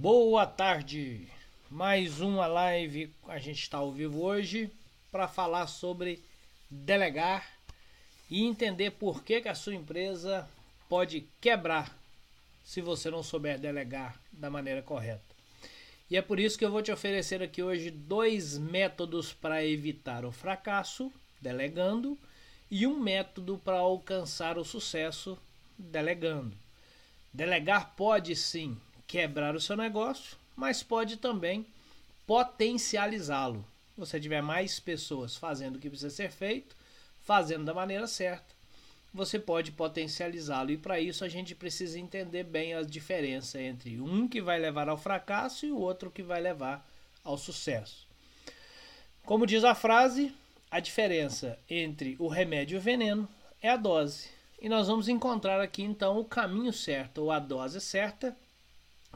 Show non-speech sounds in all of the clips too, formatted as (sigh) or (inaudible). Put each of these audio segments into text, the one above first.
Boa tarde! Mais uma live, a gente está ao vivo hoje para falar sobre delegar e entender por que, que a sua empresa pode quebrar se você não souber delegar da maneira correta. E é por isso que eu vou te oferecer aqui hoje dois métodos para evitar o fracasso, delegando, e um método para alcançar o sucesso, delegando. Delegar pode sim quebrar o seu negócio, mas pode também potencializá-lo. Você tiver mais pessoas fazendo o que precisa ser feito, fazendo da maneira certa, você pode potencializá-lo. E para isso a gente precisa entender bem a diferença entre um que vai levar ao fracasso e o outro que vai levar ao sucesso. Como diz a frase, a diferença entre o remédio e o veneno é a dose. E nós vamos encontrar aqui então o caminho certo ou a dose certa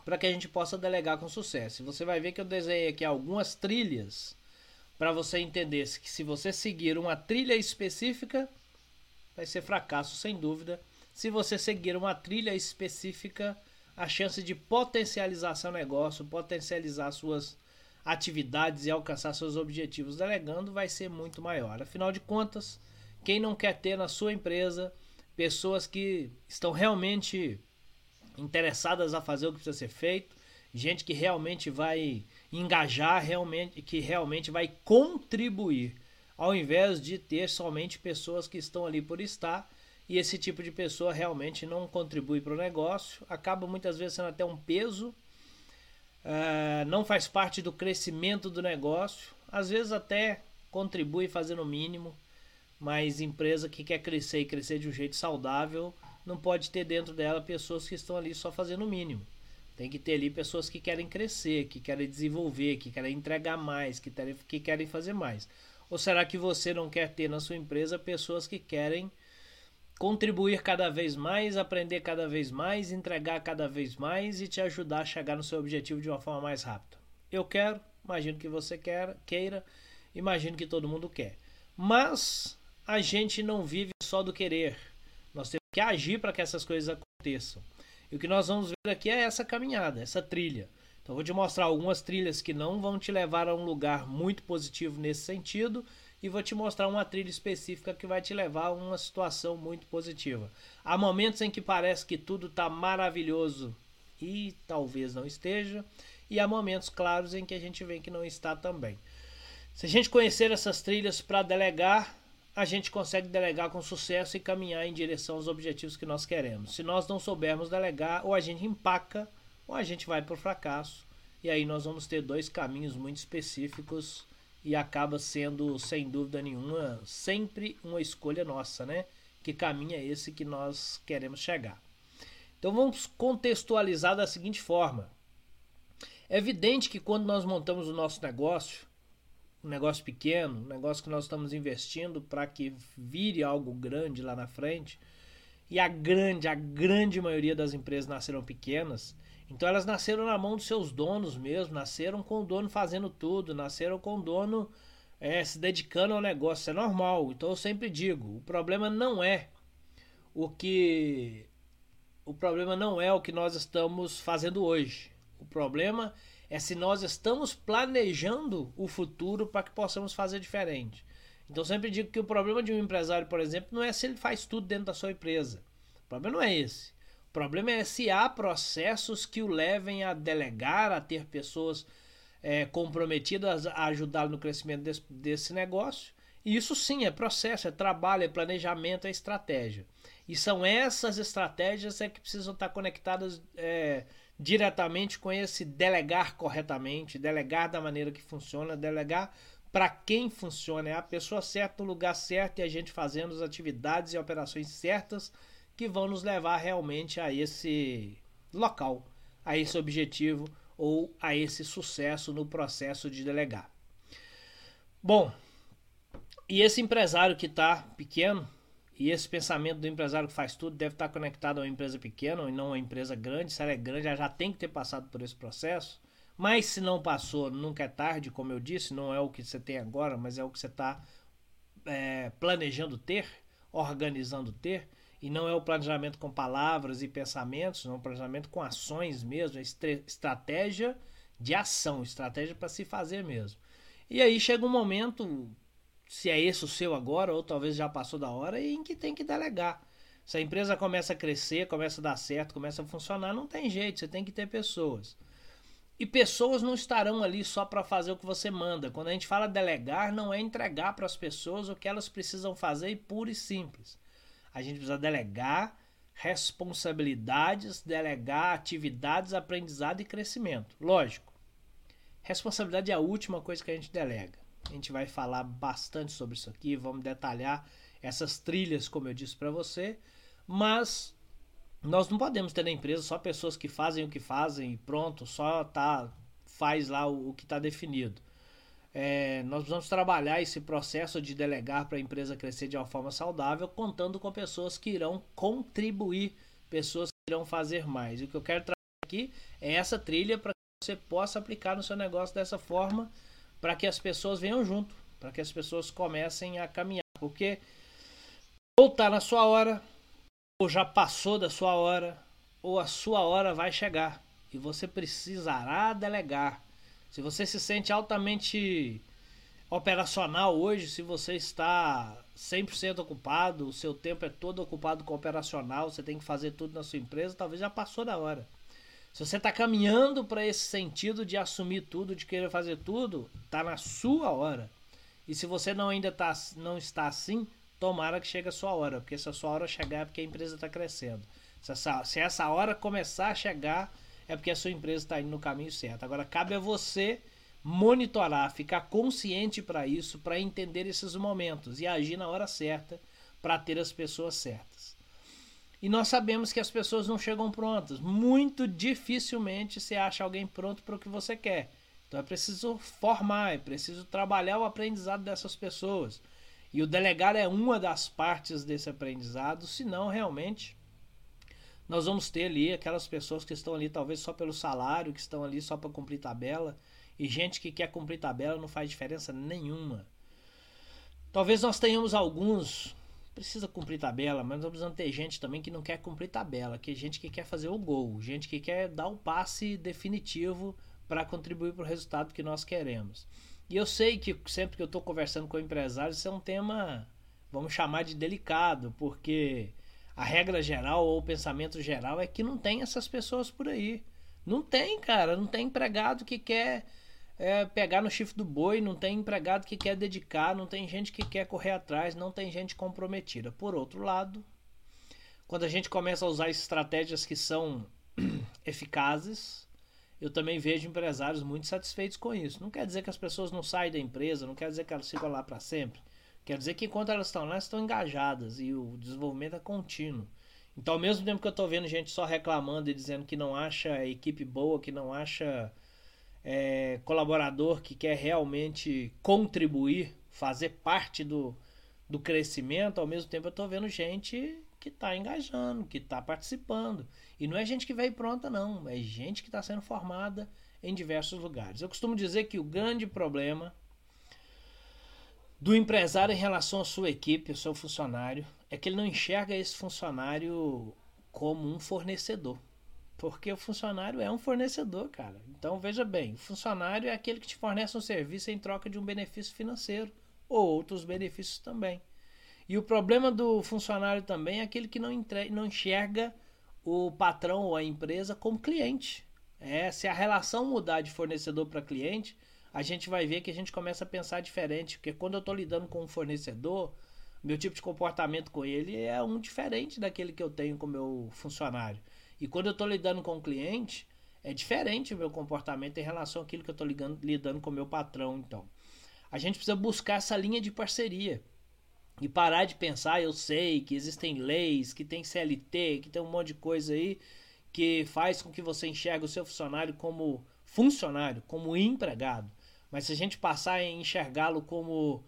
para que a gente possa delegar com sucesso. Você vai ver que eu desenhei aqui algumas trilhas para você entender que se você seguir uma trilha específica, vai ser fracasso sem dúvida. Se você seguir uma trilha específica, a chance de potencializar seu negócio, potencializar suas atividades e alcançar seus objetivos delegando vai ser muito maior. Afinal de contas, quem não quer ter na sua empresa pessoas que estão realmente interessadas a fazer o que precisa ser feito, gente que realmente vai engajar, realmente que realmente vai contribuir, ao invés de ter somente pessoas que estão ali por estar e esse tipo de pessoa realmente não contribui para o negócio, acaba muitas vezes sendo até um peso, uh, não faz parte do crescimento do negócio, às vezes até contribui fazendo o mínimo, mas empresa que quer crescer e crescer de um jeito saudável não pode ter dentro dela pessoas que estão ali só fazendo o mínimo. Tem que ter ali pessoas que querem crescer, que querem desenvolver, que querem entregar mais, que que querem fazer mais. Ou será que você não quer ter na sua empresa pessoas que querem contribuir cada vez mais, aprender cada vez mais, entregar cada vez mais e te ajudar a chegar no seu objetivo de uma forma mais rápida? Eu quero, imagino que você quer, queira, imagino que todo mundo quer. Mas a gente não vive só do querer. Nós temos que agir para que essas coisas aconteçam. E o que nós vamos ver aqui é essa caminhada, essa trilha. Então, vou te mostrar algumas trilhas que não vão te levar a um lugar muito positivo nesse sentido, e vou te mostrar uma trilha específica que vai te levar a uma situação muito positiva. Há momentos em que parece que tudo está maravilhoso e talvez não esteja, e há momentos claros em que a gente vê que não está também. Se a gente conhecer essas trilhas para delegar, a gente consegue delegar com sucesso e caminhar em direção aos objetivos que nós queremos. Se nós não soubermos delegar, ou a gente empaca, ou a gente vai para o fracasso. E aí nós vamos ter dois caminhos muito específicos e acaba sendo, sem dúvida nenhuma, sempre uma escolha nossa, né? Que caminho é esse que nós queremos chegar. Então vamos contextualizar da seguinte forma. É evidente que quando nós montamos o nosso negócio, um negócio pequeno, um negócio que nós estamos investindo para que vire algo grande lá na frente. E a grande, a grande maioria das empresas nasceram pequenas. Então elas nasceram na mão dos seus donos mesmo, nasceram com o dono fazendo tudo, nasceram com o dono é, se dedicando ao negócio. Isso é normal. Então eu sempre digo, o problema não é o que o problema não é o que nós estamos fazendo hoje. O problema é é se nós estamos planejando o futuro para que possamos fazer diferente. Então sempre digo que o problema de um empresário, por exemplo, não é se ele faz tudo dentro da sua empresa. O problema não é esse. O problema é se há processos que o levem a delegar, a ter pessoas é, comprometidas a ajudá-lo no crescimento desse, desse negócio. E isso sim é processo, é trabalho, é planejamento, é estratégia. E são essas estratégias é que precisam estar conectadas é, diretamente com esse delegar corretamente, delegar da maneira que funciona, delegar para quem funciona, é a pessoa certa no lugar certo e a gente fazendo as atividades e operações certas que vão nos levar realmente a esse local, a esse objetivo ou a esse sucesso no processo de delegar. Bom, e esse empresário que está pequeno, e esse pensamento do empresário que faz tudo deve estar conectado a uma empresa pequena e não a uma empresa grande. Se ela é grande, ela já tem que ter passado por esse processo. Mas se não passou, nunca é tarde, como eu disse, não é o que você tem agora, mas é o que você está é, planejando ter, organizando ter. E não é o planejamento com palavras e pensamentos, não é o planejamento com ações mesmo, é estratégia de ação, estratégia para se fazer mesmo. E aí chega um momento, se é esse o seu agora, ou talvez já passou da hora, em que tem que delegar. Se a empresa começa a crescer, começa a dar certo, começa a funcionar, não tem jeito, você tem que ter pessoas. E pessoas não estarão ali só para fazer o que você manda. Quando a gente fala delegar, não é entregar para as pessoas o que elas precisam fazer e puro e simples. A gente precisa delegar responsabilidades, delegar atividades, aprendizado e crescimento. Lógico. Responsabilidade é a última coisa que a gente delega. A gente vai falar bastante sobre isso aqui, vamos detalhar essas trilhas, como eu disse para você, mas nós não podemos ter na empresa só pessoas que fazem o que fazem e pronto, só tá faz lá o, o que está definido. É, nós precisamos trabalhar esse processo de delegar para a empresa crescer de uma forma saudável, contando com pessoas que irão contribuir, pessoas que irão fazer mais. E o que eu quero trazer aqui é essa trilha para que você possa aplicar no seu negócio dessa forma, para que as pessoas venham junto, para que as pessoas comecem a caminhar. Porque ou está na sua hora, ou já passou da sua hora, ou a sua hora vai chegar e você precisará delegar. Se você se sente altamente operacional hoje, se você está 100% ocupado, o seu tempo é todo ocupado com operacional, você tem que fazer tudo na sua empresa, talvez já passou da hora. Se você está caminhando para esse sentido de assumir tudo, de querer fazer tudo, está na sua hora. E se você não ainda tá, não está assim, tomara que chegue a sua hora, porque se a sua hora chegar é porque a empresa está crescendo. Se essa, se essa hora começar a chegar, é porque a sua empresa está indo no caminho certo. Agora, cabe a você monitorar, ficar consciente para isso, para entender esses momentos e agir na hora certa para ter as pessoas certas. E nós sabemos que as pessoas não chegam prontas. Muito dificilmente você acha alguém pronto para o que você quer. Então é preciso formar, é preciso trabalhar o aprendizado dessas pessoas. E o delegar é uma das partes desse aprendizado, senão realmente nós vamos ter ali aquelas pessoas que estão ali talvez só pelo salário, que estão ali só para cumprir tabela, e gente que quer cumprir tabela não faz diferença nenhuma. Talvez nós tenhamos alguns, precisa cumprir tabela, mas nós precisamos ter gente também que não quer cumprir tabela, que é gente que quer fazer o gol, gente que quer dar o passe definitivo para contribuir para o resultado que nós queremos. E eu sei que sempre que eu estou conversando com empresários, isso é um tema, vamos chamar de delicado, porque a regra geral ou o pensamento geral é que não tem essas pessoas por aí. Não tem, cara. Não tem empregado que quer é, pegar no chifre do boi, não tem empregado que quer dedicar, não tem gente que quer correr atrás, não tem gente comprometida. Por outro lado, quando a gente começa a usar estratégias que são (clears throat) eficazes, eu também vejo empresários muito satisfeitos com isso. Não quer dizer que as pessoas não saem da empresa, não quer dizer que elas ficam lá para sempre. Quer dizer que enquanto elas estão lá, elas estão engajadas e o desenvolvimento é contínuo. Então, ao mesmo tempo que eu estou vendo gente só reclamando e dizendo que não acha equipe boa, que não acha é, colaborador que quer realmente contribuir, fazer parte do, do crescimento, ao mesmo tempo eu estou vendo gente que está engajando, que está participando. E não é gente que veio pronta, não. É gente que está sendo formada em diversos lugares. Eu costumo dizer que o grande problema do empresário em relação à sua equipe, ao seu funcionário, é que ele não enxerga esse funcionário como um fornecedor. Porque o funcionário é um fornecedor, cara. Então veja bem, o funcionário é aquele que te fornece um serviço em troca de um benefício financeiro ou outros benefícios também. E o problema do funcionário também é aquele que não, não enxerga o patrão ou a empresa como cliente. É, se a relação mudar de fornecedor para cliente, a gente vai ver que a gente começa a pensar diferente, porque quando eu estou lidando com um fornecedor, meu tipo de comportamento com ele é um diferente daquele que eu tenho com meu funcionário. E quando eu estou lidando com o cliente, é diferente o meu comportamento em relação àquilo que eu estou lidando com o meu patrão. Então, a gente precisa buscar essa linha de parceria e parar de pensar, eu sei que existem leis, que tem CLT, que tem um monte de coisa aí que faz com que você enxergue o seu funcionário como funcionário, como empregado. Mas se a gente passar a enxergá-lo como,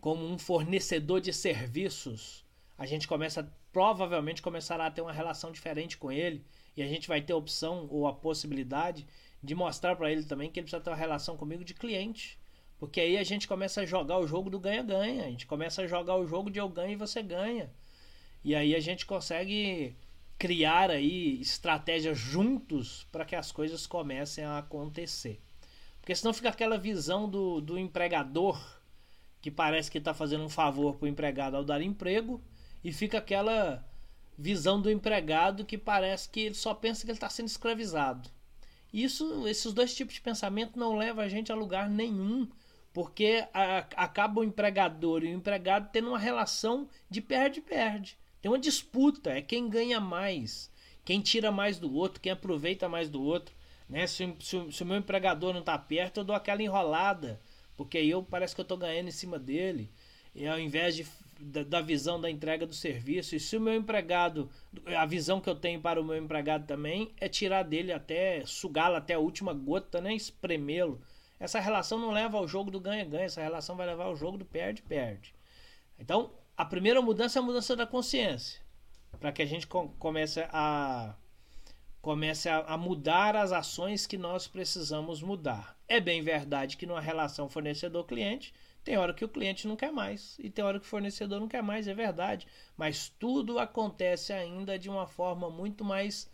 como um fornecedor de serviços, a gente começa provavelmente começará a ter uma relação diferente com ele e a gente vai ter a opção ou a possibilidade de mostrar para ele também que ele precisa ter uma relação comigo de cliente. Porque aí a gente começa a jogar o jogo do ganha-ganha. A gente começa a jogar o jogo de eu ganho e você ganha. E aí a gente consegue criar aí estratégias juntos para que as coisas comecem a acontecer. Porque senão fica aquela visão do, do empregador que parece que está fazendo um favor para o empregado ao dar emprego e fica aquela visão do empregado que parece que ele só pensa que ele está sendo escravizado. Isso, esses dois tipos de pensamento não levam a gente a lugar nenhum, porque a, acaba o empregador e o empregado tendo uma relação de perde-perde. Tem uma disputa, é quem ganha mais, quem tira mais do outro, quem aproveita mais do outro. Né? Se, se, se o meu empregador não está perto, eu dou aquela enrolada, porque aí eu parece que eu estou ganhando em cima dele. E ao invés de da, da, visão da entrega do serviço. E se o meu empregado, a visão que eu tenho para o meu empregado também é tirar dele até sugá-lo até a última gota, né? Espremê-lo. Essa relação não leva ao jogo do ganha-ganha, essa relação vai levar ao jogo do perde-perde. Então, a primeira mudança é a mudança da consciência, para que a gente comece a comece a, a mudar as ações que nós precisamos mudar. É bem verdade que numa relação fornecedor-cliente tem hora que o cliente não quer mais e tem hora que o fornecedor não quer mais, é verdade. Mas tudo acontece ainda de uma forma muito mais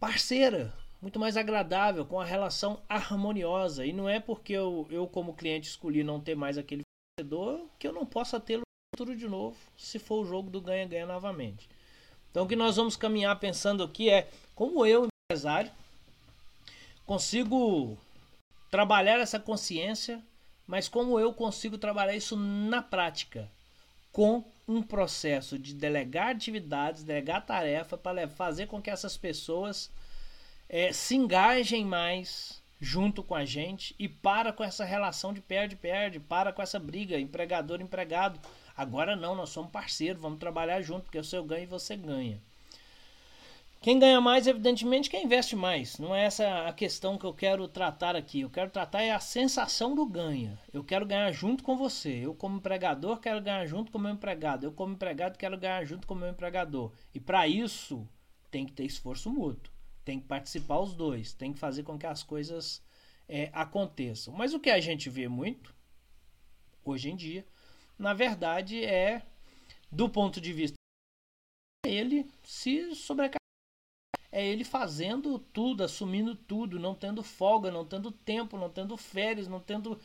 parceira, muito mais agradável, com a relação harmoniosa. E não é porque eu, eu como cliente, escolhi não ter mais aquele fornecedor que eu não possa tê-lo tudo de novo, se for o jogo do ganha-ganha novamente. Então o que nós vamos caminhar pensando aqui é como eu, empresário, consigo trabalhar essa consciência mas como eu consigo trabalhar isso na prática? Com um processo de delegar atividades, delegar tarefa para fazer com que essas pessoas é, se engajem mais junto com a gente e para com essa relação de perde-perde, para com essa briga empregador-empregado. Agora não, nós somos parceiros, vamos trabalhar junto, porque o seu ganha e você ganha. Quem ganha mais, evidentemente, quem investe mais. Não é essa a questão que eu quero tratar aqui. Eu quero tratar é a sensação do ganha. Eu quero ganhar junto com você. Eu, como empregador, quero ganhar junto com o meu empregado. Eu, como empregado, quero ganhar junto com o meu empregador. E para isso, tem que ter esforço mútuo. Tem que participar os dois. Tem que fazer com que as coisas é, aconteçam. Mas o que a gente vê muito, hoje em dia, na verdade, é, do ponto de vista ele se sobrecarregar é ele fazendo tudo, assumindo tudo, não tendo folga, não tendo tempo, não tendo férias, não tendo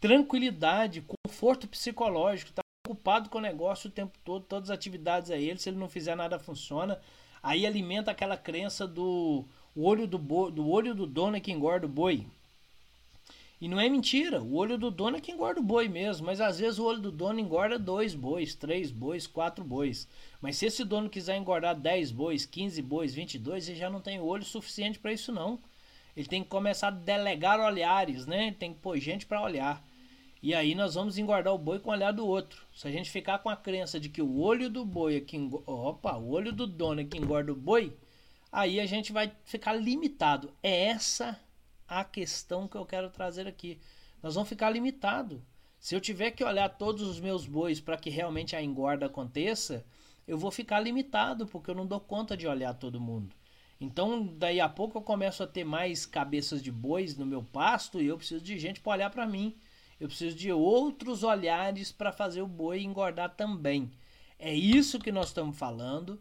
tranquilidade, conforto psicológico, tá ocupado com o negócio o tempo todo, todas as atividades a ele, se ele não fizer nada funciona. Aí alimenta aquela crença do olho do, boi, do olho do dono é que engorda o boi. E não é mentira, o olho do dono é que engorda o boi mesmo, mas às vezes o olho do dono engorda dois bois, três bois, quatro bois. Mas se esse dono quiser engordar 10 bois, 15 bois, 22, ele já não tem olho suficiente para isso não. Ele tem que começar a delegar olhares, né? Ele tem que pôr gente para olhar. E aí nós vamos engordar o boi com o olhar do outro. Se a gente ficar com a crença de que o olho do boi é que engorda, opa, o olho do dono é que engorda o boi, aí a gente vai ficar limitado. É essa a questão que eu quero trazer aqui. Nós vamos ficar limitado. Se eu tiver que olhar todos os meus bois para que realmente a engorda aconteça, eu vou ficar limitado, porque eu não dou conta de olhar todo mundo. Então, daí a pouco eu começo a ter mais cabeças de bois no meu pasto e eu preciso de gente para olhar para mim. Eu preciso de outros olhares para fazer o boi engordar também. É isso que nós estamos falando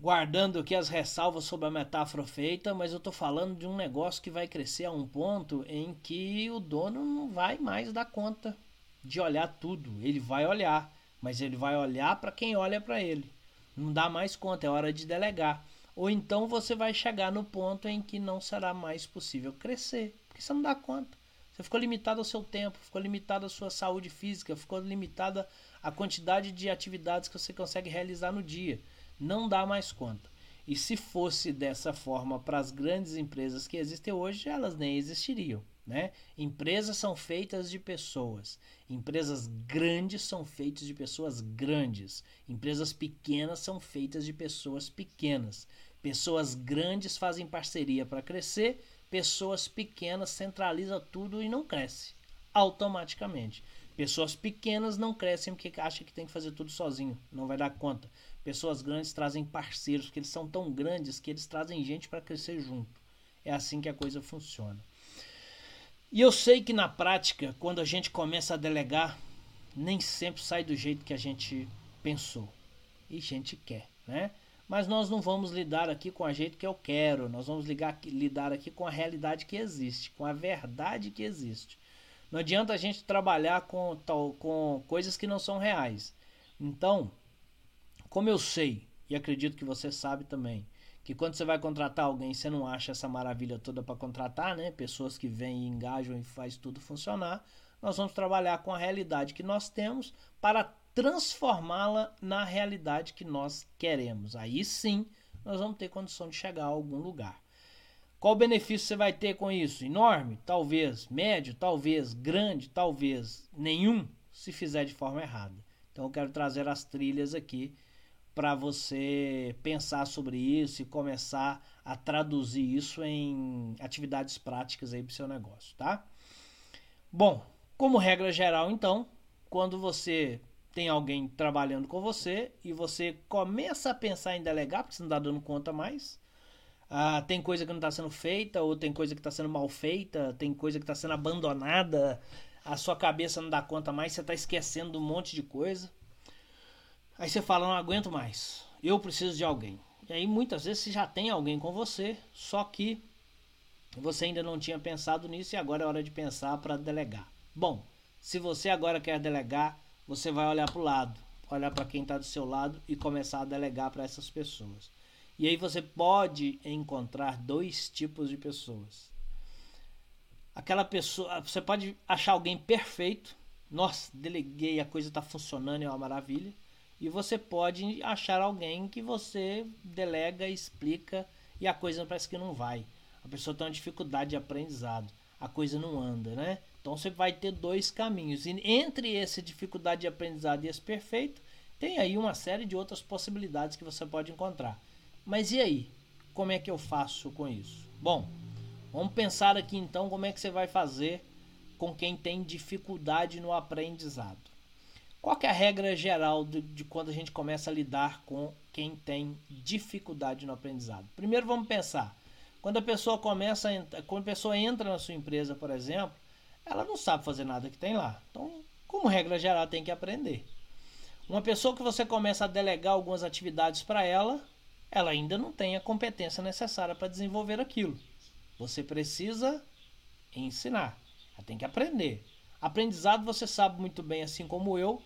guardando aqui as ressalvas sobre a metáfora feita, mas eu estou falando de um negócio que vai crescer a um ponto em que o dono não vai mais dar conta de olhar tudo. Ele vai olhar, mas ele vai olhar para quem olha para ele. Não dá mais conta, é hora de delegar. Ou então você vai chegar no ponto em que não será mais possível crescer, porque você não dá conta. Você ficou limitado ao seu tempo, ficou limitado à sua saúde física, ficou limitada à quantidade de atividades que você consegue realizar no dia não dá mais conta. E se fosse dessa forma para as grandes empresas que existem hoje, elas nem existiriam. Né? Empresas são feitas de pessoas. Empresas grandes são feitas de pessoas grandes. Empresas pequenas são feitas de pessoas pequenas. Pessoas grandes fazem parceria para crescer. Pessoas pequenas centralizam tudo e não cresce automaticamente. Pessoas pequenas não crescem porque acham que tem que fazer tudo sozinho, não vai dar conta. Pessoas grandes trazem parceiros, porque eles são tão grandes que eles trazem gente para crescer junto. É assim que a coisa funciona. E eu sei que na prática, quando a gente começa a delegar, nem sempre sai do jeito que a gente pensou. E gente quer, né? Mas nós não vamos lidar aqui com a jeito que eu quero, nós vamos ligar, lidar aqui com a realidade que existe, com a verdade que existe. Não adianta a gente trabalhar com, tal, com coisas que não são reais. Então, como eu sei, e acredito que você sabe também, que quando você vai contratar alguém, você não acha essa maravilha toda para contratar, né? Pessoas que vêm e engajam e faz tudo funcionar. Nós vamos trabalhar com a realidade que nós temos para transformá-la na realidade que nós queremos. Aí sim, nós vamos ter condição de chegar a algum lugar. Qual benefício você vai ter com isso? Enorme? Talvez. Médio? Talvez. Grande? Talvez. Nenhum, se fizer de forma errada. Então eu quero trazer as trilhas aqui para você pensar sobre isso e começar a traduzir isso em atividades práticas aí para o seu negócio, tá? Bom, como regra geral, então, quando você tem alguém trabalhando com você e você começa a pensar em delegar, porque você não está dando conta mais, ah, tem coisa que não está sendo feita, ou tem coisa que está sendo mal feita, tem coisa que está sendo abandonada, a sua cabeça não dá conta mais, você está esquecendo um monte de coisa. Aí você fala, não aguento mais, eu preciso de alguém. E aí muitas vezes você já tem alguém com você, só que você ainda não tinha pensado nisso e agora é hora de pensar para delegar. Bom, se você agora quer delegar, você vai olhar para o lado, olhar para quem está do seu lado e começar a delegar para essas pessoas. E aí você pode encontrar dois tipos de pessoas. Aquela pessoa, você pode achar alguém perfeito. Nossa, deleguei, a coisa está funcionando, é uma maravilha. E você pode achar alguém que você delega, explica e a coisa parece que não vai. A pessoa tem uma dificuldade de aprendizado, a coisa não anda, né? Então você vai ter dois caminhos. E entre essa dificuldade de aprendizado e esse perfeito, tem aí uma série de outras possibilidades que você pode encontrar. Mas e aí? Como é que eu faço com isso? Bom, vamos pensar aqui então como é que você vai fazer com quem tem dificuldade no aprendizado. Qual é a regra geral de, de, quando a gente começa a lidar com quem tem dificuldade no aprendizado? Primeiro vamos pensar, quando a pessoa começa a, quando a pessoa entra na sua empresa, por exemplo, ela não sabe fazer nada que tem lá. Então, como regra geral, tem que aprender. Uma pessoa que você começa a delegar algumas atividades para ela, ela ainda não tem a competência necessária para desenvolver aquilo. Você precisa ensinar. Ela tem que aprender. Aprendizado você sabe muito bem, assim como eu,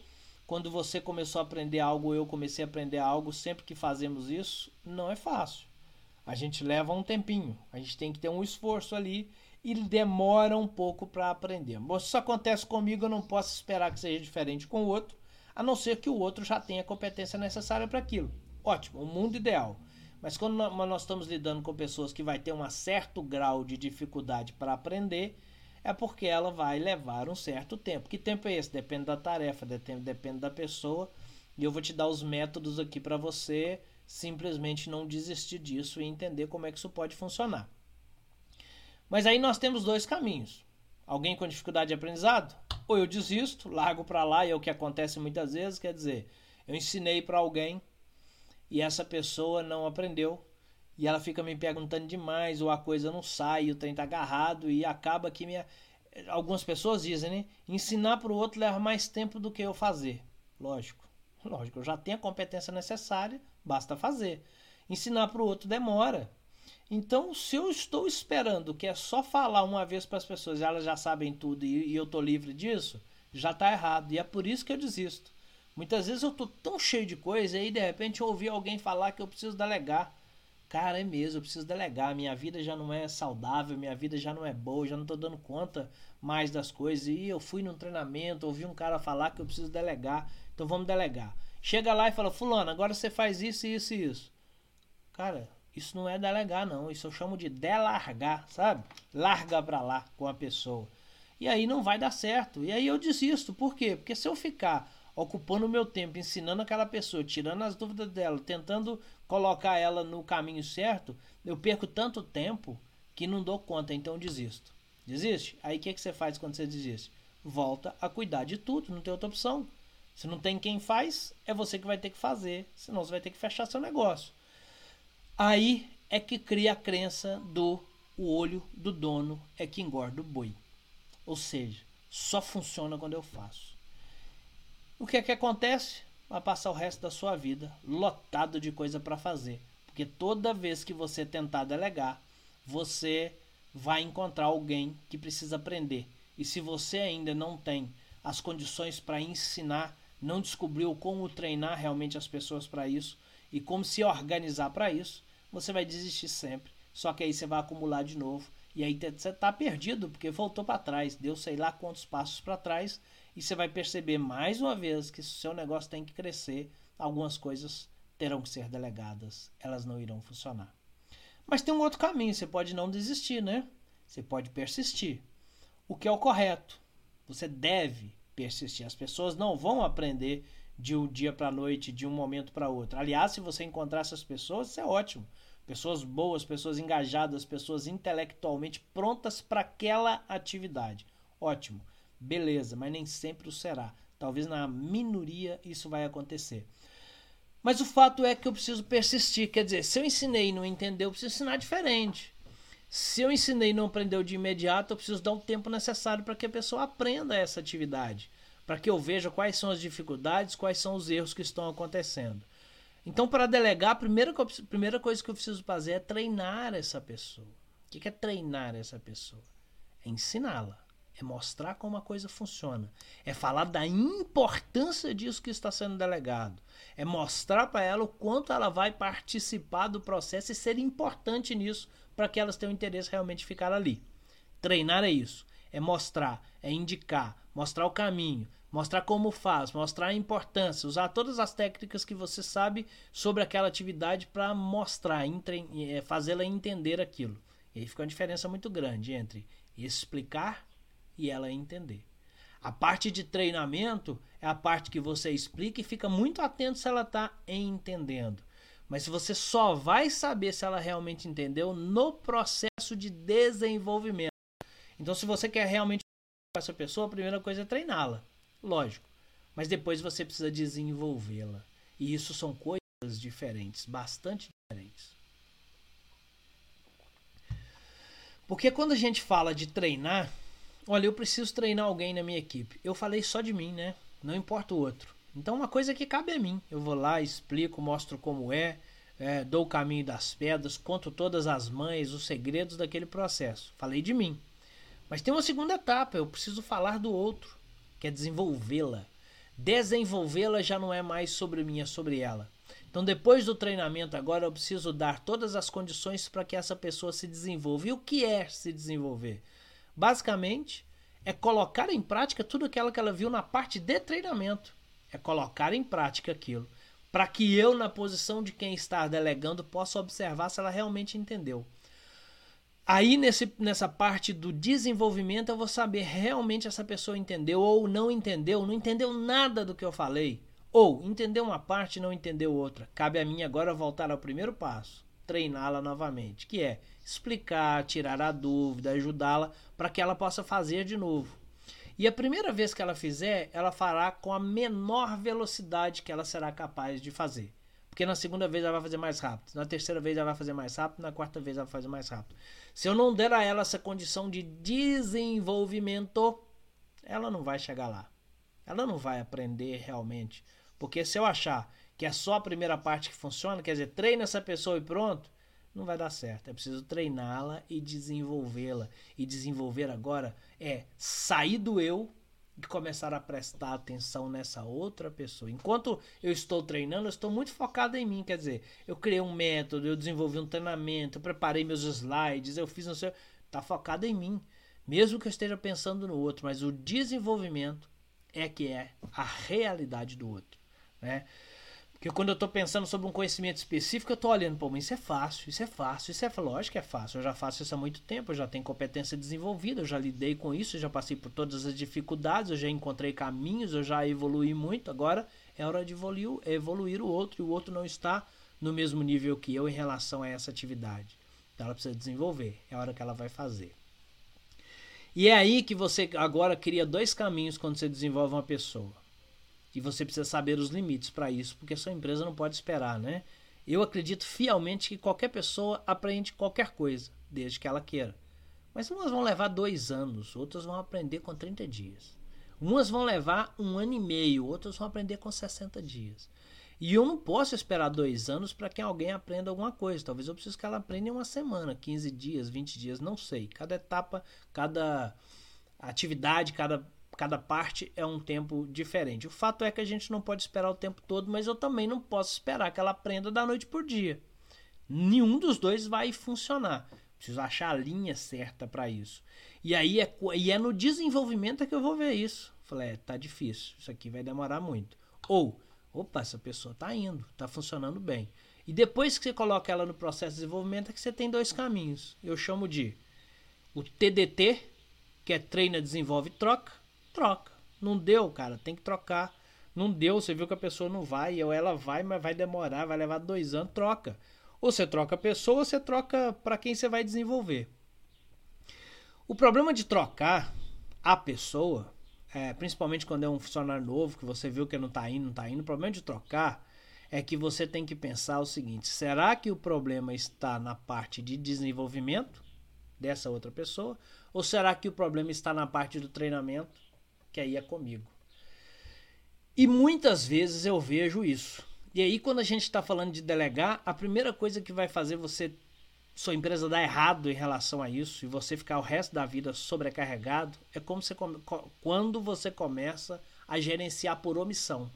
quando você começou a aprender algo, eu comecei a aprender algo, sempre que fazemos isso, não é fácil. A gente leva um tempinho, a gente tem que ter um esforço ali e demora um pouco para aprender. Se isso acontece comigo, eu não posso esperar que seja diferente com o outro, a não ser que o outro já tenha a competência necessária para aquilo. Ótimo, o mundo ideal. Mas quando nós estamos lidando com pessoas que vai ter um certo grau de dificuldade para aprender, é porque ela vai levar um certo tempo. Que tempo é esse? Depende da tarefa, depende da pessoa. E eu vou te dar os métodos aqui para você simplesmente não desistir disso e entender como é que isso pode funcionar. Mas aí nós temos dois caminhos. Alguém com dificuldade de aprendizado? Ou eu desisto, largo para lá, e é o que acontece muitas vezes, quer dizer, eu ensinei para alguém e essa pessoa não aprendeu, e ela fica me perguntando demais, ou a coisa não sai, o trem tá agarrado e acaba que minha algumas pessoas dizem, né? Ensinar para o outro leva mais tempo do que eu fazer. Lógico. Lógico, eu já tenho a competência necessária, basta fazer. Ensinar para o outro demora. Então, se eu estou esperando que é só falar uma vez para as pessoas e elas já sabem tudo e, e eu estou livre disso, já está errado. E é por isso que eu desisto. Muitas vezes eu estou tão cheio de coisa e aí de repente eu ouvi alguém falar que eu preciso delegar. Cara, é mesmo, eu preciso delegar. Minha vida já não é saudável, minha vida já não é boa, já não estou dando conta mais das coisas. E eu fui num treinamento, ouvi um cara falar que eu preciso delegar, então vamos delegar. Chega lá e fala, Fulano, agora você faz isso, isso e isso. Cara, isso não é delegar, não. Isso eu chamo de delargar, sabe? Larga pra lá com a pessoa. E aí não vai dar certo. E aí eu desisto. Por quê? Porque se eu ficar ocupando o meu tempo ensinando aquela pessoa, tirando as dúvidas dela, tentando colocar ela no caminho certo, eu perco tanto tempo que não dou conta, então desisto. Desiste? Aí o que, que você faz quando você desiste? Volta a cuidar de tudo, não tem outra opção. Se não tem quem faz, é você que vai ter que fazer, senão você vai ter que fechar seu negócio. Aí é que cria a crença do o olho do dono é que engorda o boi. Ou seja, só funciona quando eu faço. O que é que acontece? Vai passar o resto da sua vida lotado de coisa para fazer. Porque toda vez que você tentar delegar, você vai encontrar alguém que precisa aprender. E se você ainda não tem as condições para ensinar, não descobriu como treinar realmente as pessoas para isso e como se organizar para isso, você vai desistir sempre. Só que aí você vai acumular de novo e aí você está perdido porque voltou para trás, deu sei lá quantos passos para trás e você vai perceber mais uma vez que se o seu negócio tem que crescer, algumas coisas terão que ser delegadas, elas não irão funcionar. Mas tem um outro caminho, você pode não desistir, né? Você pode persistir. O que é o correto? Você deve persistir. As pessoas não vão aprender de um dia para a noite, de um momento para outro. Aliás, se você encontrar essas pessoas, isso é ótimo. Pessoas boas, pessoas engajadas, pessoas intelectualmente prontas para aquela atividade. Ótimo. Beleza, mas nem sempre o será. Talvez na minoria isso vai acontecer. Mas o fato é que eu preciso persistir. Quer dizer, se eu ensinei e não entendeu, eu preciso ensinar diferente. Se eu ensinei e não aprendeu de imediato, eu preciso dar o tempo necessário para que a pessoa aprenda essa atividade. Para que eu veja quais são as dificuldades, quais são os erros que estão acontecendo. Então, para delegar, a primeira, primeira coisa que eu preciso fazer é treinar essa pessoa. O que é treinar essa pessoa? É ensiná-la é mostrar como a coisa funciona, é falar da importância disso que está sendo delegado, é mostrar para ela o quanto ela vai participar do processo e ser importante nisso para que elas tenham interesse realmente ficar ali. Treinar é isso, é mostrar, é indicar, mostrar o caminho, mostrar como faz, mostrar a importância, usar todas as técnicas que você sabe sobre aquela atividade para mostrar, é, fazê-la entender aquilo. E aí fica uma diferença muito grande entre explicar e ela entender. A parte de treinamento é a parte que você explica e fica muito atento se ela está entendendo. Mas você só vai saber se ela realmente entendeu no processo de desenvolvimento. Então, se você quer realmente com essa pessoa, a primeira coisa é treiná-la, lógico. Mas depois você precisa desenvolvê-la. E isso são coisas diferentes, bastante diferentes. Porque quando a gente fala de treinar, Olha, eu preciso treinar alguém na minha equipe. Eu falei só de mim, né? Não importa o outro. Então, uma coisa que cabe a mim. Eu vou lá, explico, mostro como é, é, dou o caminho das pedras, conto todas as mães, os segredos daquele processo. Falei de mim. Mas tem uma segunda etapa. Eu preciso falar do outro, que é desenvolvê-la. Desenvolvê-la já não é mais sobre mim, é sobre ela. Então, depois do treinamento, agora eu preciso dar todas as condições para que essa pessoa se desenvolva. E o que é se desenvolver? Basicamente, é colocar em prática tudo aquilo que ela viu na parte de treinamento. É colocar em prática aquilo. Para que eu, na posição de quem está delegando, possa observar se ela realmente entendeu. Aí, nesse, nessa parte do desenvolvimento, eu vou saber realmente essa pessoa entendeu ou não entendeu, não entendeu nada do que eu falei. Ou entendeu uma parte e não entendeu outra. Cabe a mim agora voltar ao primeiro passo, treiná-la novamente, que é explicar, tirar a dúvida, ajudá-la para que ela possa fazer de novo. E a primeira vez que ela fizer, ela fará com a menor velocidade que ela será capaz de fazer. Porque na segunda vez ela vai fazer mais rápido, na terceira vez ela vai fazer mais rápido, na quarta vez ela vai fazer mais rápido. Se eu não der a ela essa condição de desenvolvimento, ela não vai chegar lá. Ela não vai aprender realmente. Porque se eu achar que é só a primeira parte que funciona, quer dizer, treina essa pessoa e pronto, não vai dar certo. É preciso treiná-la e desenvolvê-la. E desenvolver agora é sair do eu e começar a prestar atenção nessa outra pessoa. Enquanto eu estou treinando, eu estou muito focado em mim. Quer dizer, eu criei um método, eu desenvolvi um treinamento, eu preparei meus slides, eu fiz não sei. Está focado em mim. Mesmo que eu esteja pensando no outro, mas o desenvolvimento é que é a realidade do outro. Né? Porque quando eu estou pensando sobre um conhecimento específico, eu estou olhando, pô, mas isso é fácil, isso é fácil, isso é lógico que é fácil. Eu já faço isso há muito tempo, eu já tenho competência desenvolvida, eu já lidei com isso, eu já passei por todas as dificuldades, eu já encontrei caminhos, eu já evolui muito. Agora é hora de evoluir, evoluir o outro e o outro não está no mesmo nível que eu em relação a essa atividade. Então ela precisa desenvolver, é a hora que ela vai fazer. E é aí que você agora cria dois caminhos quando você desenvolve uma pessoa. E você precisa saber os limites para isso, porque a sua empresa não pode esperar, né? Eu acredito fielmente que qualquer pessoa aprende qualquer coisa, desde que ela queira. Mas umas vão levar dois anos, outras vão aprender com 30 dias. Umas vão levar um ano e meio, outras vão aprender com 60 dias. E eu não posso esperar dois anos para que alguém aprenda alguma coisa. Talvez eu precise que ela aprenda em uma semana, 15 dias, 20 dias, não sei. Cada etapa, cada atividade, cada, cada parte é um tempo diferente. O fato é que a gente não pode esperar o tempo todo, mas eu também não posso esperar que ela aprenda da noite por dia. Nenhum dos dois vai funcionar. Preciso achar a linha certa para isso. E aí é, e é no desenvolvimento é que eu vou ver isso. Falei, é, tá difícil, isso aqui vai demorar muito. Ou, opa, essa pessoa tá indo, tá funcionando bem. E depois que você coloca ela no processo de desenvolvimento, é que você tem dois caminhos. Eu chamo de o TDT, que é treina, desenvolve, troca, troca. Não deu, cara, tem que trocar. Não deu, você viu que a pessoa não vai, ou ela vai, mas vai demorar, vai levar dois anos, troca. Ou você troca a pessoa, ou você troca para quem você vai desenvolver. O problema de trocar a pessoa, é, principalmente quando é um funcionário novo, que você viu que não está indo, não está indo, o problema de trocar é que você tem que pensar o seguinte: será que o problema está na parte de desenvolvimento dessa outra pessoa? Ou será que o problema está na parte do treinamento, que aí é comigo? E muitas vezes eu vejo isso. E aí, quando a gente está falando de delegar, a primeira coisa que vai fazer você, sua empresa dar errado em relação a isso e você ficar o resto da vida sobrecarregado é como você, quando você começa a gerenciar por omissão.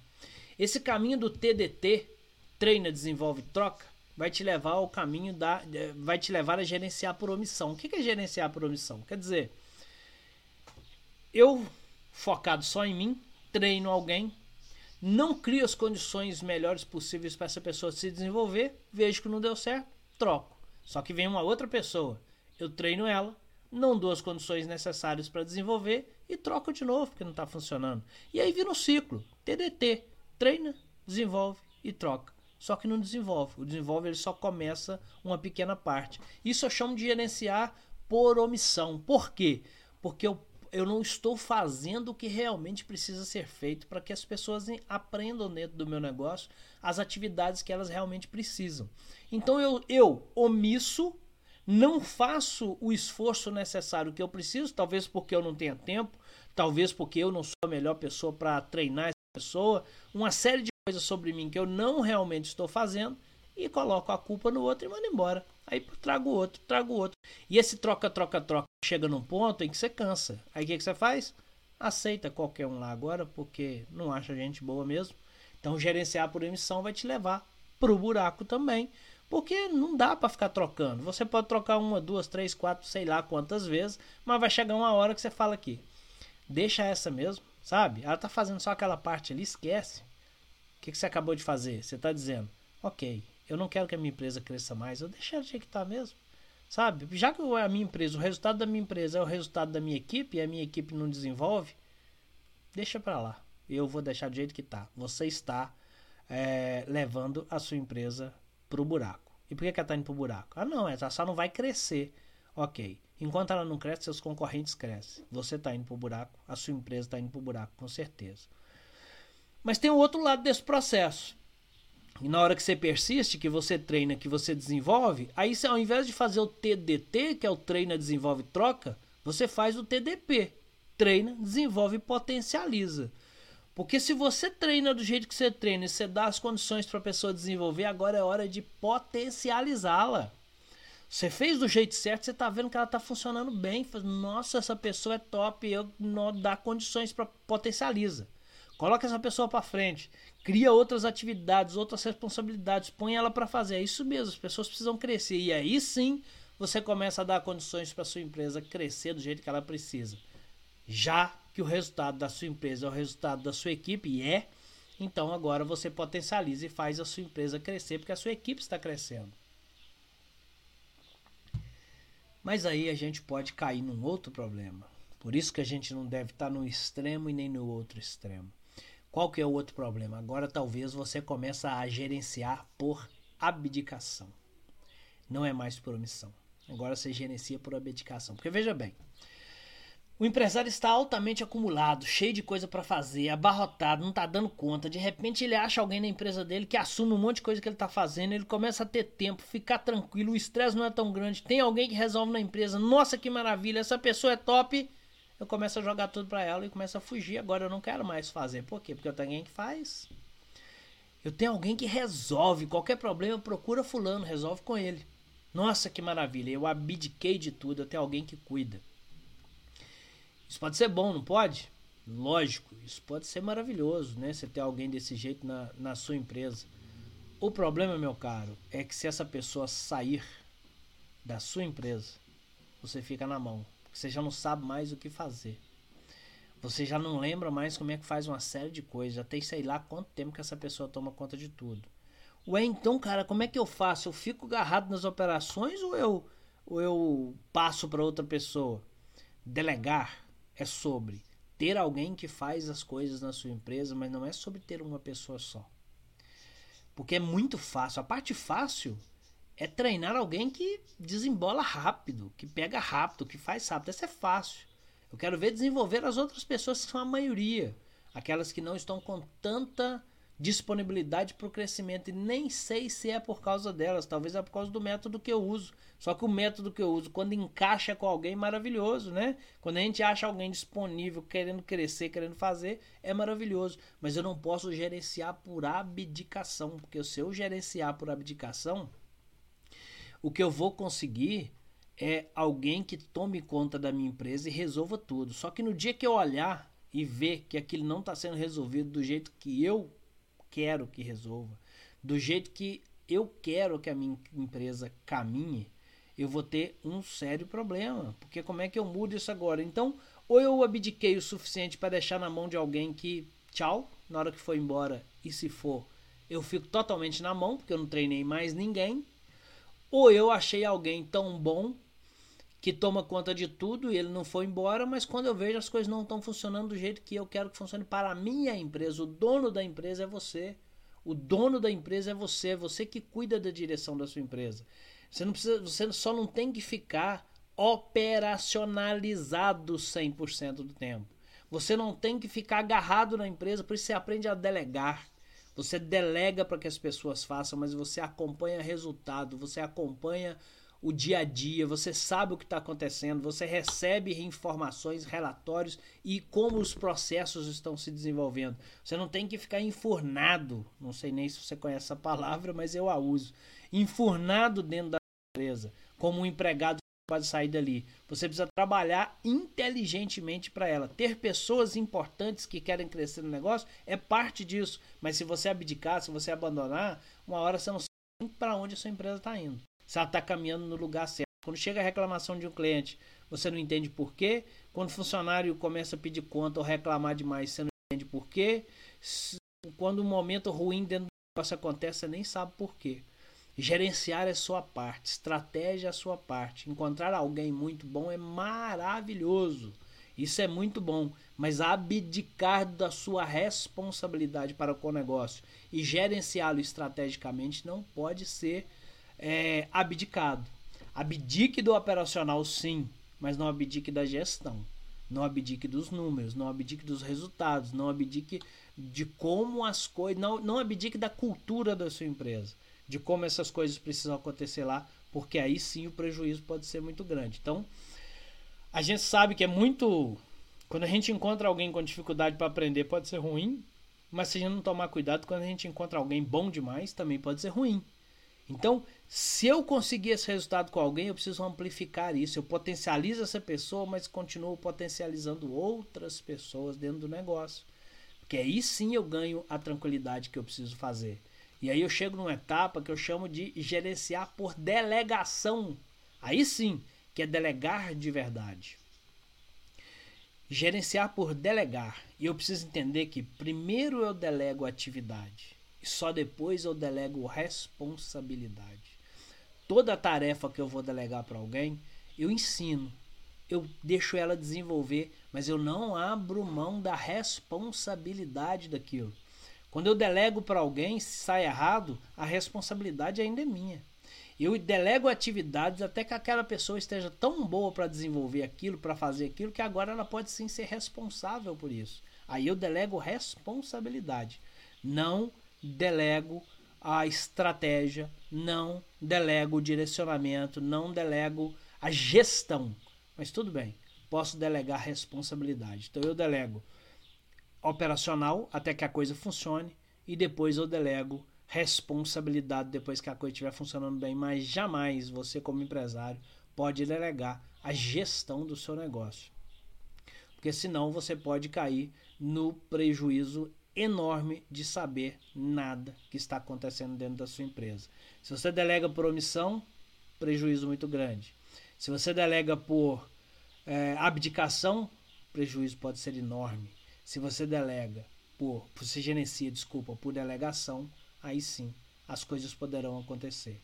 Esse caminho do TDT, treina, desenvolve, troca, vai te levar ao caminho da. vai te levar a gerenciar por omissão. O que é gerenciar por omissão? Quer dizer, eu focado só em mim, treino alguém, não crio as condições melhores possíveis para essa pessoa se desenvolver, vejo que não deu certo, troco. Só que vem uma outra pessoa, eu treino ela, não dou as condições necessárias para desenvolver e troco de novo porque não está funcionando. E aí vira um ciclo, TDT, treina, desenvolve e troca só que não desenvolve. O desenvolve ele só começa uma pequena parte. Isso eu chamo de gerenciar por omissão. Por quê? Porque eu, eu não estou fazendo o que realmente precisa ser feito para que as pessoas aprendam dentro do meu negócio as atividades que elas realmente precisam. Então eu, eu omisso, não faço o esforço necessário que eu preciso, talvez porque eu não tenha tempo, talvez porque eu não sou a melhor pessoa para treinar essa pessoa, uma série de coisa sobre mim que eu não realmente estou fazendo e coloco a culpa no outro e mando embora. Aí trago outro, trago outro. E esse troca, troca, troca chega num ponto em que você cansa. Aí o que, que você faz? Aceita qualquer um lá agora, porque não acha gente boa mesmo. Então gerenciar por emissão vai te levar pro buraco também. Porque não dá para ficar trocando. Você pode trocar uma, duas, três, quatro, sei lá quantas vezes, mas vai chegar uma hora que você fala aqui. Deixa essa mesmo, sabe? Ela tá fazendo só aquela parte ali, esquece. O que, que você acabou de fazer? Você está dizendo, ok, eu não quero que a minha empresa cresça mais, eu deixei ela que está mesmo. Sabe? Já que a minha empresa, o resultado da minha empresa é o resultado da minha equipe e a minha equipe não desenvolve, deixa para lá. Eu vou deixar do jeito que está. Você está é, levando a sua empresa para o buraco. E por que, que ela está indo para o buraco? Ah, não, ela só não vai crescer. Ok. Enquanto ela não cresce, seus concorrentes crescem. Você está indo para o buraco, a sua empresa está indo para o buraco, com certeza. Mas tem o outro lado desse processo. E na hora que você persiste, que você treina, que você desenvolve, aí você, ao invés de fazer o TDT, que é o treina, desenvolve, troca, você faz o TDP. Treina, desenvolve e potencializa. Porque se você treina do jeito que você treina e você dá as condições para a pessoa desenvolver, agora é hora de potencializá-la. Você fez do jeito certo, você está vendo que ela está funcionando bem. Nossa, essa pessoa é top, eu não dá condições para potencializa. Coloca essa pessoa para frente. Cria outras atividades, outras responsabilidades. Põe ela para fazer. É isso mesmo. As pessoas precisam crescer. E aí sim você começa a dar condições para sua empresa crescer do jeito que ela precisa. Já que o resultado da sua empresa é o resultado da sua equipe, e é, então agora você potencializa e faz a sua empresa crescer, porque a sua equipe está crescendo. Mas aí a gente pode cair num outro problema. Por isso que a gente não deve estar no extremo e nem no outro extremo. Qual que é o outro problema? Agora talvez você começa a gerenciar por abdicação. Não é mais por omissão. Agora você gerencia por abdicação. Porque veja bem, o empresário está altamente acumulado, cheio de coisa para fazer, abarrotado, não está dando conta. De repente ele acha alguém na empresa dele que assume um monte de coisa que ele está fazendo, ele começa a ter tempo, ficar tranquilo, o estresse não é tão grande. Tem alguém que resolve na empresa, nossa que maravilha, essa pessoa é top. Eu começo a jogar tudo para ela e começo a fugir. Agora eu não quero mais fazer. Por quê? Porque eu tenho alguém que faz. Eu tenho alguém que resolve. Qualquer problema, procura fulano, resolve com ele. Nossa, que maravilha. Eu abdiquei de tudo, eu tenho alguém que cuida. Isso pode ser bom, não pode? Lógico, isso pode ser maravilhoso, né? Você ter alguém desse jeito na, na sua empresa. O problema, meu caro, é que se essa pessoa sair da sua empresa, você fica na mão. Você já não sabe mais o que fazer. Você já não lembra mais como é que faz uma série de coisas. Já tem sei lá quanto tempo que essa pessoa toma conta de tudo. Ué, então, cara, como é que eu faço? Eu fico agarrado nas operações ou eu, ou eu passo para outra pessoa? Delegar é sobre ter alguém que faz as coisas na sua empresa, mas não é sobre ter uma pessoa só. Porque é muito fácil. A parte fácil é treinar alguém que desembola rápido, que pega rápido, que faz rápido. Isso é fácil. Eu quero ver desenvolver as outras pessoas que são a maioria, aquelas que não estão com tanta disponibilidade para o crescimento e nem sei se é por causa delas, talvez é por causa do método que eu uso. Só que o método que eu uso, quando encaixa com alguém, maravilhoso, né? Quando a gente acha alguém disponível, querendo crescer, querendo fazer, é maravilhoso. Mas eu não posso gerenciar por abdicação, porque se eu gerenciar por abdicação, o que eu vou conseguir é alguém que tome conta da minha empresa e resolva tudo. Só que no dia que eu olhar e ver que aquilo não está sendo resolvido do jeito que eu quero que resolva, do jeito que eu quero que a minha empresa caminhe, eu vou ter um sério problema. Porque como é que eu mudo isso agora? Então, ou eu abdiquei o suficiente para deixar na mão de alguém que, tchau, na hora que for embora, e se for, eu fico totalmente na mão, porque eu não treinei mais ninguém. Ou eu achei alguém tão bom que toma conta de tudo e ele não foi embora, mas quando eu vejo as coisas não estão funcionando do jeito que eu quero que funcione para a minha empresa, o dono da empresa é você. O dono da empresa é você, é você que cuida da direção da sua empresa. Você não precisa, você só não tem que ficar operacionalizado 100% do tempo. Você não tem que ficar agarrado na empresa, por isso você aprende a delegar. Você delega para que as pessoas façam, mas você acompanha resultado, você acompanha o dia a dia, você sabe o que está acontecendo, você recebe informações, relatórios e como os processos estão se desenvolvendo. Você não tem que ficar enfurnado, não sei nem se você conhece essa palavra, mas eu a uso. Enfurnado dentro da empresa, como um empregado pode sair dali. Você precisa trabalhar inteligentemente para ela. Ter pessoas importantes que querem crescer no negócio é parte disso. Mas se você abdicar, se você abandonar, uma hora você não sabe para onde a sua empresa está indo se ela está caminhando no lugar certo. Quando chega a reclamação de um cliente, você não entende por quê. Quando o funcionário começa a pedir conta ou reclamar demais, você não entende por quê. Quando um momento ruim dentro do negócio acontece, você nem sabe por quê. Gerenciar é sua parte, estratégia é sua parte. Encontrar alguém muito bom é maravilhoso. Isso é muito bom, mas abdicar da sua responsabilidade para com o negócio e gerenciá-lo estrategicamente não pode ser é, abdicado. Abdique do operacional, sim, mas não abdique da gestão. Não abdique dos números, não abdique dos resultados, não abdique de como as coisas. Não, não abdique da cultura da sua empresa, de como essas coisas precisam acontecer lá, porque aí sim o prejuízo pode ser muito grande. Então, a gente sabe que é muito. Quando a gente encontra alguém com dificuldade para aprender, pode ser ruim, mas se a gente não tomar cuidado, quando a gente encontra alguém bom demais, também pode ser ruim. Então, se eu conseguir esse resultado com alguém, eu preciso amplificar isso. Eu potencializo essa pessoa, mas continuo potencializando outras pessoas dentro do negócio. Porque aí sim eu ganho a tranquilidade que eu preciso fazer. E aí eu chego numa etapa que eu chamo de gerenciar por delegação. Aí sim, que é delegar de verdade. Gerenciar por delegar. E eu preciso entender que primeiro eu delego atividade e só depois eu delego responsabilidade. Toda tarefa que eu vou delegar para alguém, eu ensino, eu deixo ela desenvolver, mas eu não abro mão da responsabilidade daquilo. Quando eu delego para alguém, se sai errado, a responsabilidade ainda é minha. Eu delego atividades até que aquela pessoa esteja tão boa para desenvolver aquilo, para fazer aquilo, que agora ela pode sim ser responsável por isso. Aí eu delego responsabilidade, não delego a estratégia, não delego o direcionamento, não delego a gestão. Mas tudo bem, posso delegar responsabilidade. Então eu delego operacional até que a coisa funcione e depois eu delego responsabilidade depois que a coisa estiver funcionando bem, mas jamais você como empresário pode delegar a gestão do seu negócio. Porque senão você pode cair no prejuízo enorme de saber nada que está acontecendo dentro da sua empresa. Se você delega por omissão, prejuízo muito grande. Se você delega por é, abdicação, prejuízo pode ser enorme. Se você delega por, por se gerencia, desculpa, por delegação, aí sim as coisas poderão acontecer.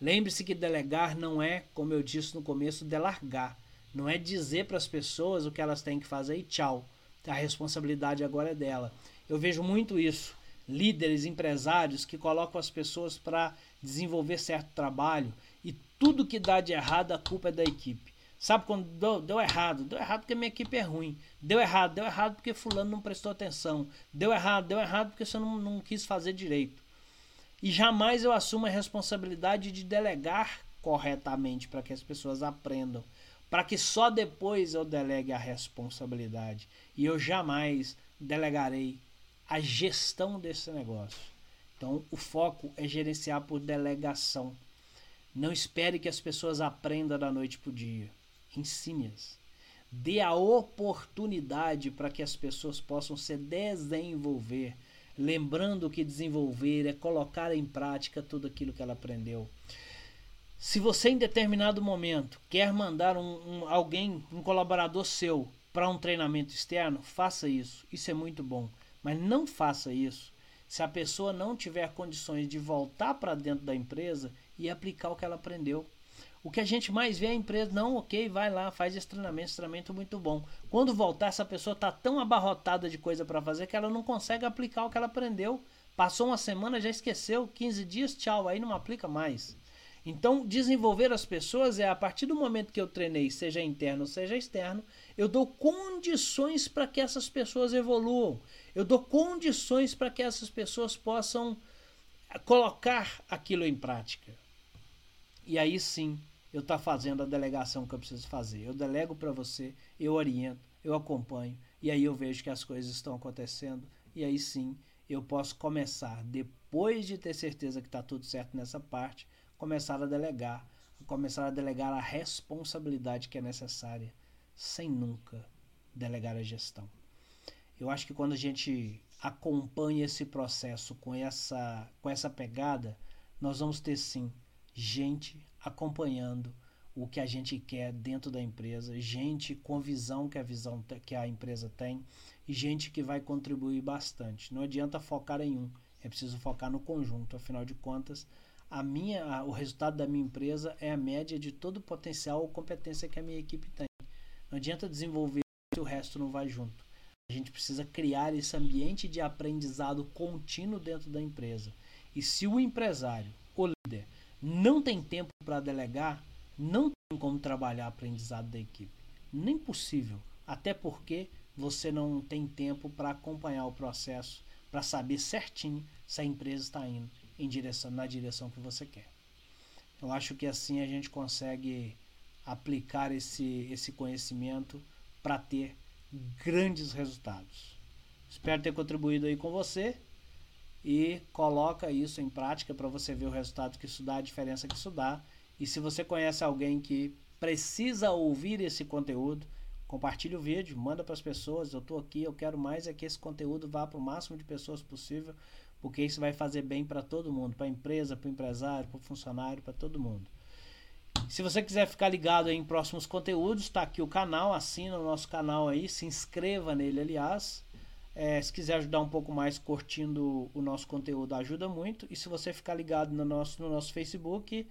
Lembre-se que delegar não é, como eu disse no começo, delargar. Não é dizer para as pessoas o que elas têm que fazer e tchau. A responsabilidade agora é dela. Eu vejo muito isso. Líderes, empresários que colocam as pessoas para desenvolver certo trabalho e tudo que dá de errado a culpa é da equipe. Sabe quando deu, deu, errado? Deu errado porque minha equipe é ruim. Deu errado, deu errado porque fulano não prestou atenção. Deu errado, deu errado porque você não, não quis fazer direito. E jamais eu assumo a responsabilidade de delegar corretamente para que as pessoas aprendam. Para que só depois eu delegue a responsabilidade. E eu jamais delegarei a gestão desse negócio. Então, o foco é gerenciar por delegação. Não espere que as pessoas aprendam da noite para o dia. Ensine-as. Dê a oportunidade para que as pessoas possam se desenvolver. Lembrando que desenvolver é colocar em prática tudo aquilo que ela aprendeu. Se você em determinado momento quer mandar um, um alguém, um colaborador seu, para um treinamento externo, faça isso. Isso é muito bom. Mas não faça isso se a pessoa não tiver condições de voltar para dentro da empresa e aplicar o que ela aprendeu. O que a gente mais vê é a empresa, não, ok, vai lá, faz esse treinamento, esse treinamento muito bom. Quando voltar, essa pessoa está tão abarrotada de coisa para fazer que ela não consegue aplicar o que ela aprendeu. Passou uma semana, já esqueceu, 15 dias, tchau, aí não aplica mais. Então, desenvolver as pessoas é a partir do momento que eu treinei, seja interno seja externo, eu dou condições para que essas pessoas evoluam. Eu dou condições para que essas pessoas possam colocar aquilo em prática. E aí sim, eu estou tá fazendo a delegação que eu preciso fazer. Eu delego para você, eu oriento, eu acompanho, e aí eu vejo que as coisas estão acontecendo, e aí sim eu posso começar, depois de ter certeza que está tudo certo nessa parte, começar a delegar, começar a delegar a responsabilidade que é necessária, sem nunca delegar a gestão. Eu acho que quando a gente acompanha esse processo com essa, com essa pegada, nós vamos ter sim gente acompanhando o que a gente quer dentro da empresa, gente com visão que a visão que a empresa tem e gente que vai contribuir bastante. Não adianta focar em um, é preciso focar no conjunto. Afinal de contas, a minha, a, o resultado da minha empresa é a média de todo o potencial ou competência que a minha equipe tem. Não adianta desenvolver se o resto não vai junto. A gente precisa criar esse ambiente de aprendizado contínuo dentro da empresa. E se o empresário, não tem tempo para delegar, não tem como trabalhar aprendizado da equipe. Nem possível. Até porque você não tem tempo para acompanhar o processo, para saber certinho se a empresa está indo em direção, na direção que você quer. Eu acho que assim a gente consegue aplicar esse, esse conhecimento para ter grandes resultados. Espero ter contribuído aí com você e coloca isso em prática para você ver o resultado que isso dá, a diferença que isso dá. E se você conhece alguém que precisa ouvir esse conteúdo, compartilhe o vídeo, manda para as pessoas. Eu estou aqui, eu quero mais é que esse conteúdo vá para o máximo de pessoas possível porque isso vai fazer bem para todo mundo, para a empresa, para o empresário, para o funcionário, para todo mundo. Se você quiser ficar ligado em próximos conteúdos, está aqui o canal, assina o nosso canal aí, se inscreva nele, aliás. É, se quiser ajudar um pouco mais curtindo o nosso conteúdo, ajuda muito. E se você ficar ligado no nosso, no nosso Facebook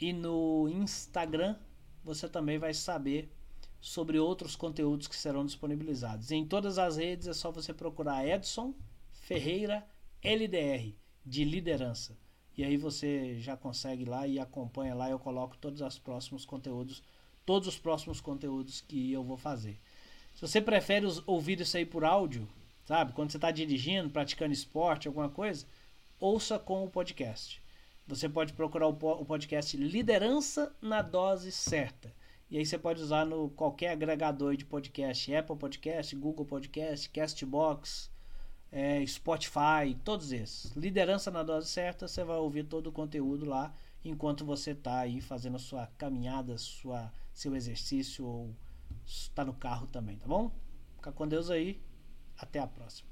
e no Instagram, você também vai saber sobre outros conteúdos que serão disponibilizados. Em todas as redes é só você procurar Edson Ferreira LDR, de liderança. E aí você já consegue lá e acompanha lá. Eu coloco todos os próximos conteúdos, todos os próximos conteúdos que eu vou fazer. Se você prefere ouvir isso aí por áudio, sabe? Quando você está dirigindo, praticando esporte, alguma coisa, ouça com o podcast. Você pode procurar o podcast Liderança na Dose Certa. E aí você pode usar no qualquer agregador de podcast, Apple Podcast, Google Podcast, Castbox, é, Spotify, todos esses. Liderança na dose certa, você vai ouvir todo o conteúdo lá enquanto você está aí fazendo a sua caminhada, sua, seu exercício ou está no carro também, tá bom? Fica com Deus aí. Até a próxima.